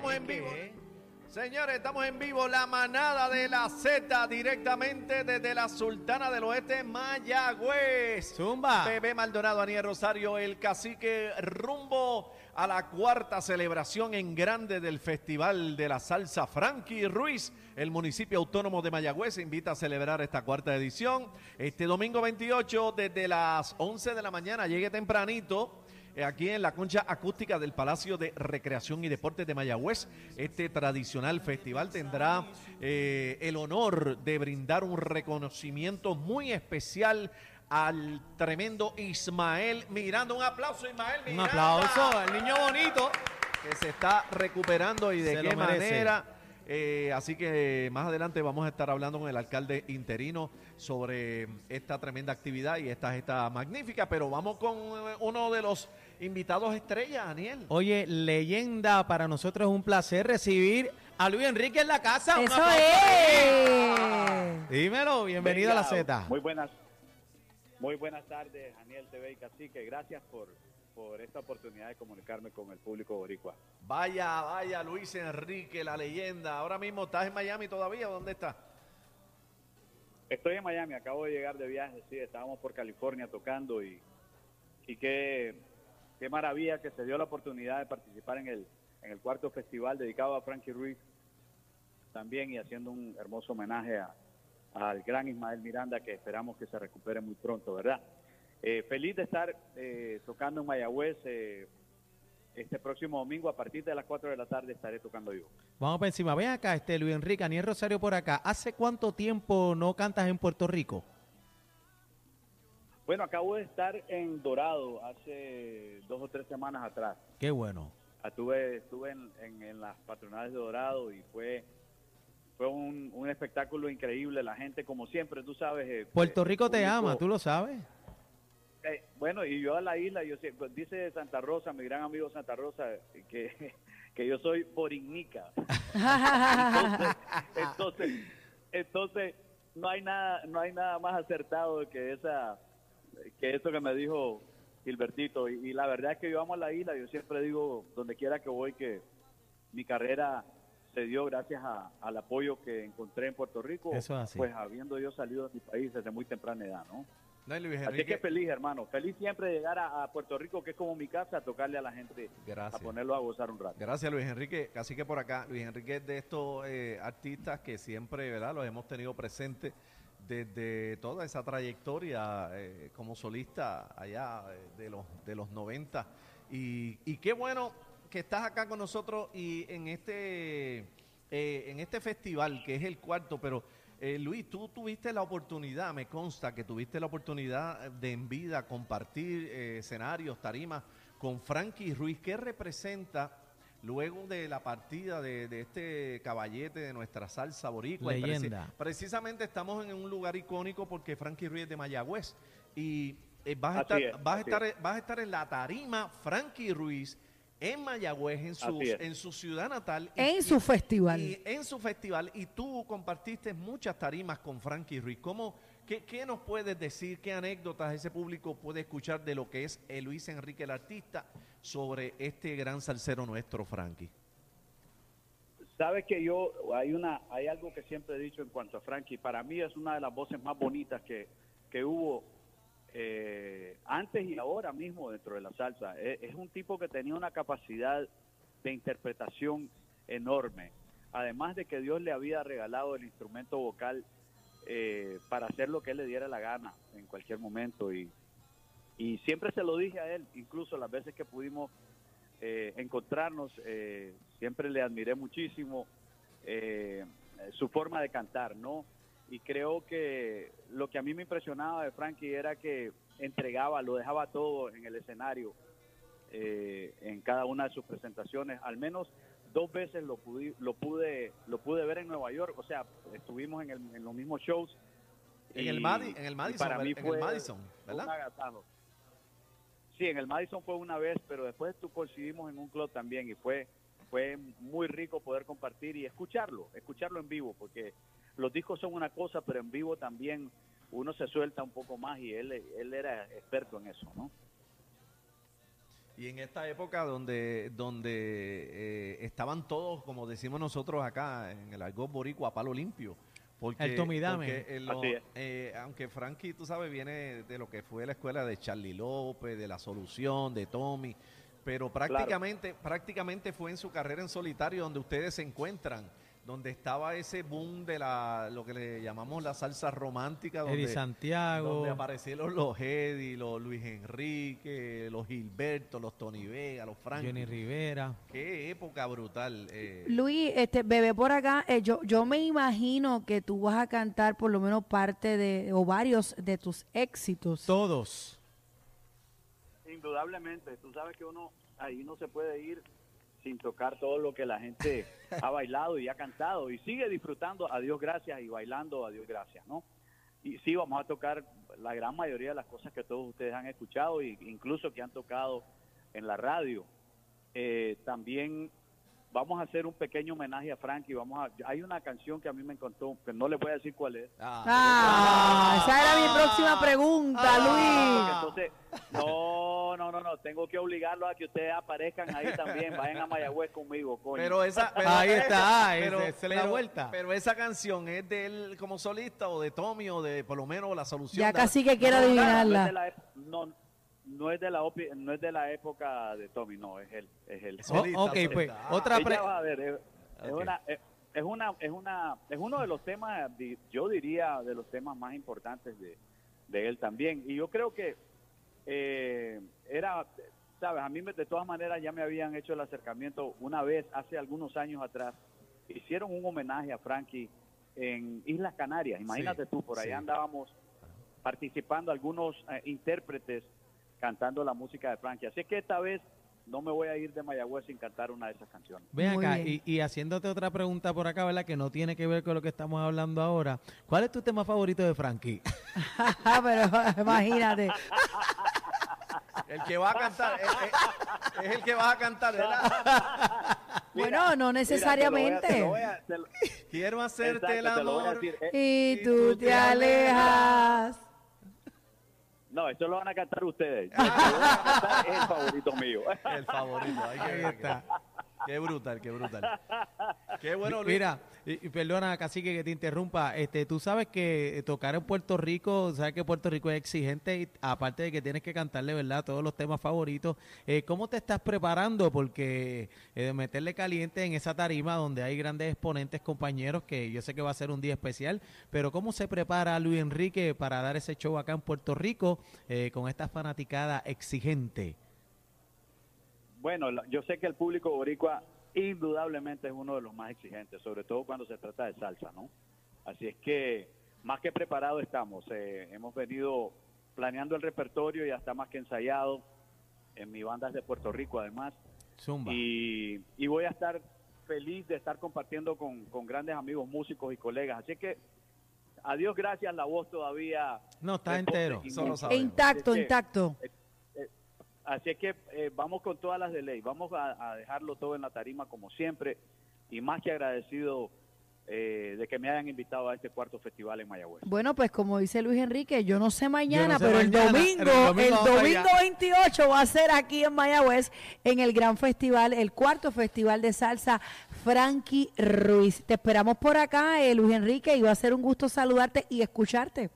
estamos en vivo. Señores, estamos en vivo, la manada de la Z directamente desde la Sultana del Oeste, Mayagüez. Zumba. Bebé Maldonado, Aniel Rosario, el cacique rumbo a la cuarta celebración en grande del Festival de la Salsa Frankie Ruiz. El municipio autónomo de Mayagüez invita a celebrar esta cuarta edición. Este domingo 28 desde las 11 de la mañana, llegue tempranito aquí en la concha acústica del Palacio de Recreación y Deportes de Mayagüez. Este tradicional festival tendrá eh, el honor de brindar un reconocimiento muy especial al tremendo Ismael Miranda. Un aplauso, Ismael Un Miranda. aplauso al niño bonito. Que se está recuperando y de Se qué manera. Eh, así que más adelante vamos a estar hablando con el alcalde interino sobre esta tremenda actividad y esta gesta magnífica. Pero vamos con eh, uno de los invitados estrella, Daniel. Oye, leyenda, para nosotros es un placer recibir a Luis Enrique en la casa. Un Eso es. Dímelo, bienvenido a la Z. Muy buenas, muy buenas tardes, Daniel TV y Cacique. Gracias por, por esta oportunidad de comunicarme con el público boricua. Vaya, vaya, Luis Enrique, la leyenda. Ahora mismo estás en Miami todavía, ¿o ¿dónde estás? Estoy en Miami, acabo de llegar de viaje, sí, estábamos por California tocando y, y qué, qué maravilla que se dio la oportunidad de participar en el, en el cuarto festival dedicado a Frankie Ruiz también y haciendo un hermoso homenaje a- al gran Ismael Miranda que esperamos que se recupere muy pronto, ¿verdad? Eh, feliz de estar eh, tocando en Mayagüez. eh, este próximo domingo a partir de las 4 de la tarde estaré tocando yo. Vamos por encima. Ven acá, este Luis Enrique, Aniel Rosario por acá. ¿Hace cuánto tiempo no cantas en Puerto Rico? Bueno, acabo de estar en Dorado hace dos o tres semanas atrás. Qué bueno. Estuve, estuve en, en- en las patronales de Dorado y fue fue un, un espectáculo increíble. La gente, como siempre, tú sabes. eh, Puerto eh, Rico te público- ama, tú lo sabes. Bueno, y yo a la isla, yo dice Santa Rosa, mi gran amigo Santa Rosa, que, que yo soy borignica. entonces, entonces, entonces, no hay nada, no hay nada más acertado que esa, que eso que me dijo Gilbertito. Y, y la verdad es que yo amo a la isla. Yo siempre digo, donde quiera que voy, que mi carrera se dio gracias a- al apoyo que encontré en Puerto Rico. Eso es así. Pues habiendo yo salido de mi país desde muy temprana edad, ¿no? No, y Luis Así que feliz, hermano. Feliz siempre de llegar a, a Puerto Rico, que es como mi casa, a tocarle a la gente, Gracias. a ponerlo a gozar un rato. Gracias Luis Enrique, casi que por acá. Luis Enrique es de estos eh, artistas que siempre, ¿verdad? Los hemos tenido presentes desde toda esa trayectoria eh, como solista allá eh, de los de los 90 y, y qué bueno que estás acá con nosotros y en este eh, en este festival que es el cuarto, pero eh, Luis, tú tuviste la oportunidad, me consta que tuviste la oportunidad de en vida compartir eh, escenarios, tarimas con Frankie Ruiz. ¿Qué representa luego de la partida de, de este caballete de nuestra salsa boricua? Preci- Leyenda. precisamente estamos en un lugar icónico porque Frankie Ruiz es de Mayagüez y eh, vas, a estar, es, vas, a estar, vas a estar en la tarima Frankie Ruiz en Mayagüez, en su, en su ciudad natal. En y- su festival. y en su festival, y tú compartiste muchas tarimas con Frankie Ruiz. ¿Cómo, qué, qué nos puedes decir? ¿Qué anécdotas ese público puede escuchar de lo que es el Luis Enrique el artista sobre este gran salsero nuestro, Frankie? Sabes que yo, hay una, hay algo que siempre he dicho en cuanto a Frankie, para mí es una de las voces más bonitas que, que hubo eh, antes y ahora mismo dentro de la salsa. Es, es un tipo que tenía una capacidad de interpretación enorme. Además de que Dios le había regalado el instrumento vocal eh, para hacer lo que él le diera la gana en cualquier momento. Y, y siempre se lo dije a él, incluso las veces que pudimos eh, encontrarnos, eh, siempre le admiré muchísimo eh, su forma de cantar, ¿no? Y creo que lo que a mí me impresionaba de Frankie era que entregaba, lo dejaba todo en el escenario, eh, en cada una de sus presentaciones. Al menos dos veces lo pude, lo pude, lo pude ver en Nueva York. O sea, estuvimos en, el- en los mismos shows. En y- el, Madi- en el y Madison, para mí en el fue Madison, un ¿verdad? Sí, en el Madison fue una vez, pero después tú coincidimos en un club también y fue fue muy rico poder compartir y escucharlo, escucharlo en vivo, porque los discos son una cosa, pero en vivo también uno se suelta un poco más y él, él era experto en eso, ¿no? Y en esta época donde, donde eh, estaban todos, como decimos nosotros acá, en el argot boricua, a palo limpio. Porque, El Tomidame. porque eh, aunque Frankie, tú sabes, viene de lo que fue la escuela de Charlie López, de La Solución, de Tommy, pero prácticamente, prácticamente fue en su carrera en solitario donde ustedes se encuentran, donde estaba ese boom de la, lo que le llamamos la salsa romántica, Eddie donde, Santiago. donde aparecieron los Eddie, los Luis Enrique, los Gilberto, los Tony Vega, los Frankie. Jenny Rivera. Qué época brutal. eh. Luis, este bebé por acá, eh, yo, yo me imagino que tú vas a cantar por lo menos parte de, o varios de tus éxitos. Todos. Indudablemente, tú sabes que uno ahí no se puede ir sin tocar todo lo que la gente ha bailado y ha cantado y sigue disfrutando a Dios gracias y bailando a Dios gracias, ¿no? Y sí, vamos a tocar la gran mayoría de las cosas que todos ustedes han escuchado e incluso que han tocado en la radio. Eh, también vamos a hacer un pequeño homenaje a Frankie. Vamos a, hay una canción que a mí me encantó, que no le voy a decir cuál es, Ah, esa era mi próxima pregunta, Ah, Luis. entonces, no, no, no, no, tengo que obligarlos a que ustedes aparezcan ahí también, vayan a Mayagüez conmigo, coño. Pero esa, pero Ahí está, pero, ese- esa es la pero- vuelta. Pero esa canción es de él como solista o de Tommy o de por lo menos la solución. Ya casi que quiero No, no, no, no es adivinarla. de la ep- no, no es de la no es de la época de Tommy, no, es él, es él. Oh, Solista, ok, pues solista. otra Ella pre- va a ver, es, una, es, es una, es una, es uno de los temas, yo diría, de los temas más importantes de, de él también. Y yo creo que eh, era, sabes, a mí me- de todas maneras ya me habían hecho el acercamiento una vez, hace algunos años atrás, hicieron un homenaje a Frankie en Islas Canarias. Imagínate tú, por allá sí. andábamos participando algunos eh, intérpretes cantando la música de Frankie. Así que esta vez no me voy a ir de Mayagüez sin cantar una de esas canciones. Ven Muy acá, y, y haciéndote otra pregunta por acá, ¿verdad? Que no tiene que ver con lo que estamos hablando ahora. ¿Cuál es tu tema favorito de Frankie? Pero imagínate. El que va a cantar, es, es- es el que va a cantar, ¿verdad? Bueno, no necesariamente. Quiero hacerte el amor. Eh, Y tú te alejas. no, esto lo van a cantar ustedes. Yo lo voy a cantar, es el favorito mío. El favorito. Hay que Ahí ver. está. Qué brutal, qué brutal. Qué bueno, Luis. Mira, y, y perdona, casi que te interrumpa. Este, tú sabes que eh, tocar en Puerto Rico, sabes que Puerto Rico es exigente y aparte de que tienes que cantarle, ¿verdad? Todos los temas favoritos. Eh, ¿Cómo te estás preparando? Porque eh, meterle caliente en esa tarima donde hay grandes exponentes, compañeros, que yo sé que va a ser un día especial, pero ¿cómo se prepara Luis Enrique para dar ese show acá en Puerto Rico eh, con esta fanaticada exigente? Bueno, la- yo sé que el público boricua indudablemente es uno de los más exigentes, sobre todo cuando se trata de salsa, ¿no? Así es que más que preparados estamos. eh, hemos venido planeando el repertorio y ya está más que ensayado. En mi banda es de Puerto Rico, además. Zumba. y, y voy a estar feliz de estar compartiendo con, con grandes amigos músicos y colegas. Así que, a Dios gracias, la voz todavía... No, está entero. Solo. Intacto, que- intacto. Así es que eh, vamos con todas las de ley, vamos a, a dejarlo todo en la tarima como siempre y más que agradecido eh, de que me hayan invitado a este cuarto festival en Mayagüez. Bueno, pues como dice Luis Enrique, yo no sé mañana, sé pero mañana, el domingo, pero el domingo el vamos para domingo allá. 28 va a ser aquí en Mayagüez en el gran festival, el cuarto festival de salsa Frankie Ruiz. Te esperamos por acá, eh, Luis Enrique, y va a ser un gusto saludarte y escucharte.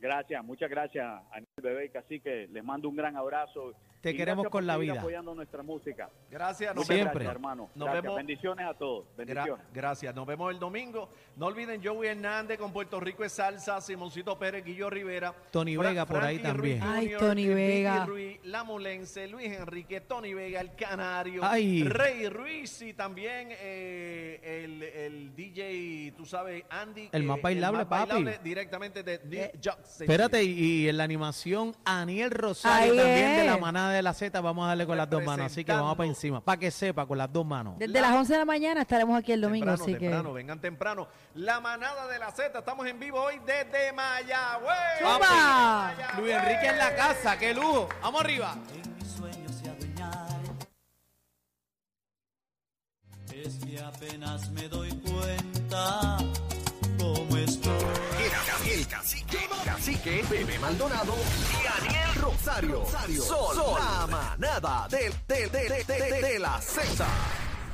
Gracias, muchas gracias a Bebé y Cacique, les mando un gran abrazo. Te Y queremos con la vida. apoyando nuestra música. Gracias. Nos Siempre. gracias, hermano. Nos Gracias. vemos. Bendiciones a todos. Gra- Bendiciones. gracias. Nos vemos el domingo. No olviden Joey Hernández con Puerto Rico es salsa, Simoncito Pérez, Guillo Rivera. Tony Fra- Vega por ahí también. Ruiz Ay, Tony Vicky Vega. Ruiz, La Mulense, Luis Enrique, Tony Vega, el Canario, Ay. Rey Ruiz y también eh, el, el DJ, tú sabes, Andy. El que- más bailable, papi. directamente de New Eh, York. Espérate, y, y en la animación, Aniel Rosario Ahí también de la es. De la Z. Vamos a darle con las dos manos, así que vamos para encima. Para que sepa, con las dos manos. Desde las 11 de la mañana estaremos aquí el domingo, temprano, así temprano, que... vengan temprano. La manada de la Z, estamos en vivo hoy desde Mayagüez. ¡Zumba! Luis Enrique en la casa, qué lujo. Vamos arriba. en mis sueños se adueñaron. Es que apenas me doy cuenta cómo estoy. Era el cacique, cacique, Bebé Maldonado y Daniel Rosario. Rosario. Sol, la manada de, de, de, de, de, de la Z.